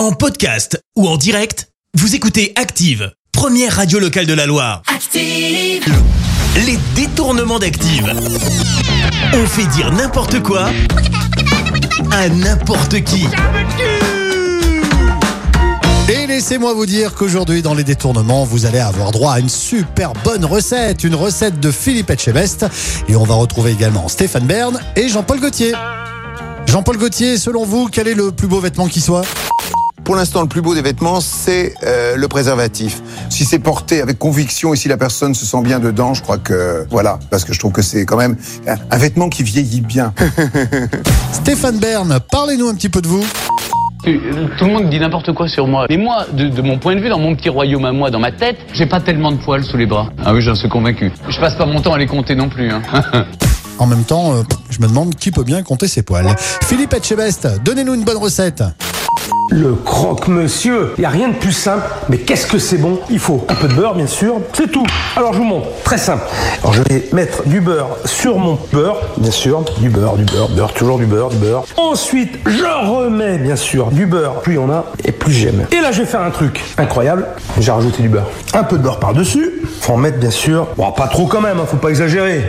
En podcast ou en direct, vous écoutez Active, première radio locale de la Loire. Active. Les détournements d'Active. On fait dire n'importe quoi à n'importe qui. Et laissez-moi vous dire qu'aujourd'hui, dans les détournements, vous allez avoir droit à une super bonne recette, une recette de Philippe Etchebest. Et on va retrouver également Stéphane Bern et Jean-Paul Gaultier. Jean-Paul Gaultier, selon vous, quel est le plus beau vêtement qui soit? Pour l'instant, le plus beau des vêtements, c'est euh, le préservatif. Si c'est porté avec conviction et si la personne se sent bien dedans, je crois que voilà, parce que je trouve que c'est quand même un, un vêtement qui vieillit bien. Stéphane Bern, parlez-nous un petit peu de vous. Tout le monde dit n'importe quoi sur moi. Mais moi, de, de mon point de vue, dans mon petit royaume à moi, dans ma tête, j'ai pas tellement de poils sous les bras. Ah oui, j'en suis convaincu. Je passe pas mon temps à les compter non plus. Hein. En même temps, euh, je me demande qui peut bien compter ses poils. Philippe Etchebest, donnez-nous une bonne recette. Le croque-monsieur. Il n'y a rien de plus simple, mais qu'est-ce que c'est bon? Il faut un peu de beurre, bien sûr. C'est tout. Alors, je vous montre. Très simple. Alors, je vais mettre du beurre sur mon beurre. Bien sûr, du beurre, du beurre, beurre, toujours du beurre, du beurre. Ensuite, je remets, bien sûr, du beurre. Plus il y en a, et plus j'aime. Et là, je vais faire un truc incroyable. J'ai rajouté du beurre. Un peu de beurre par-dessus. Faut en mettre, bien sûr. Bon, pas trop quand même, hein, faut pas exagérer.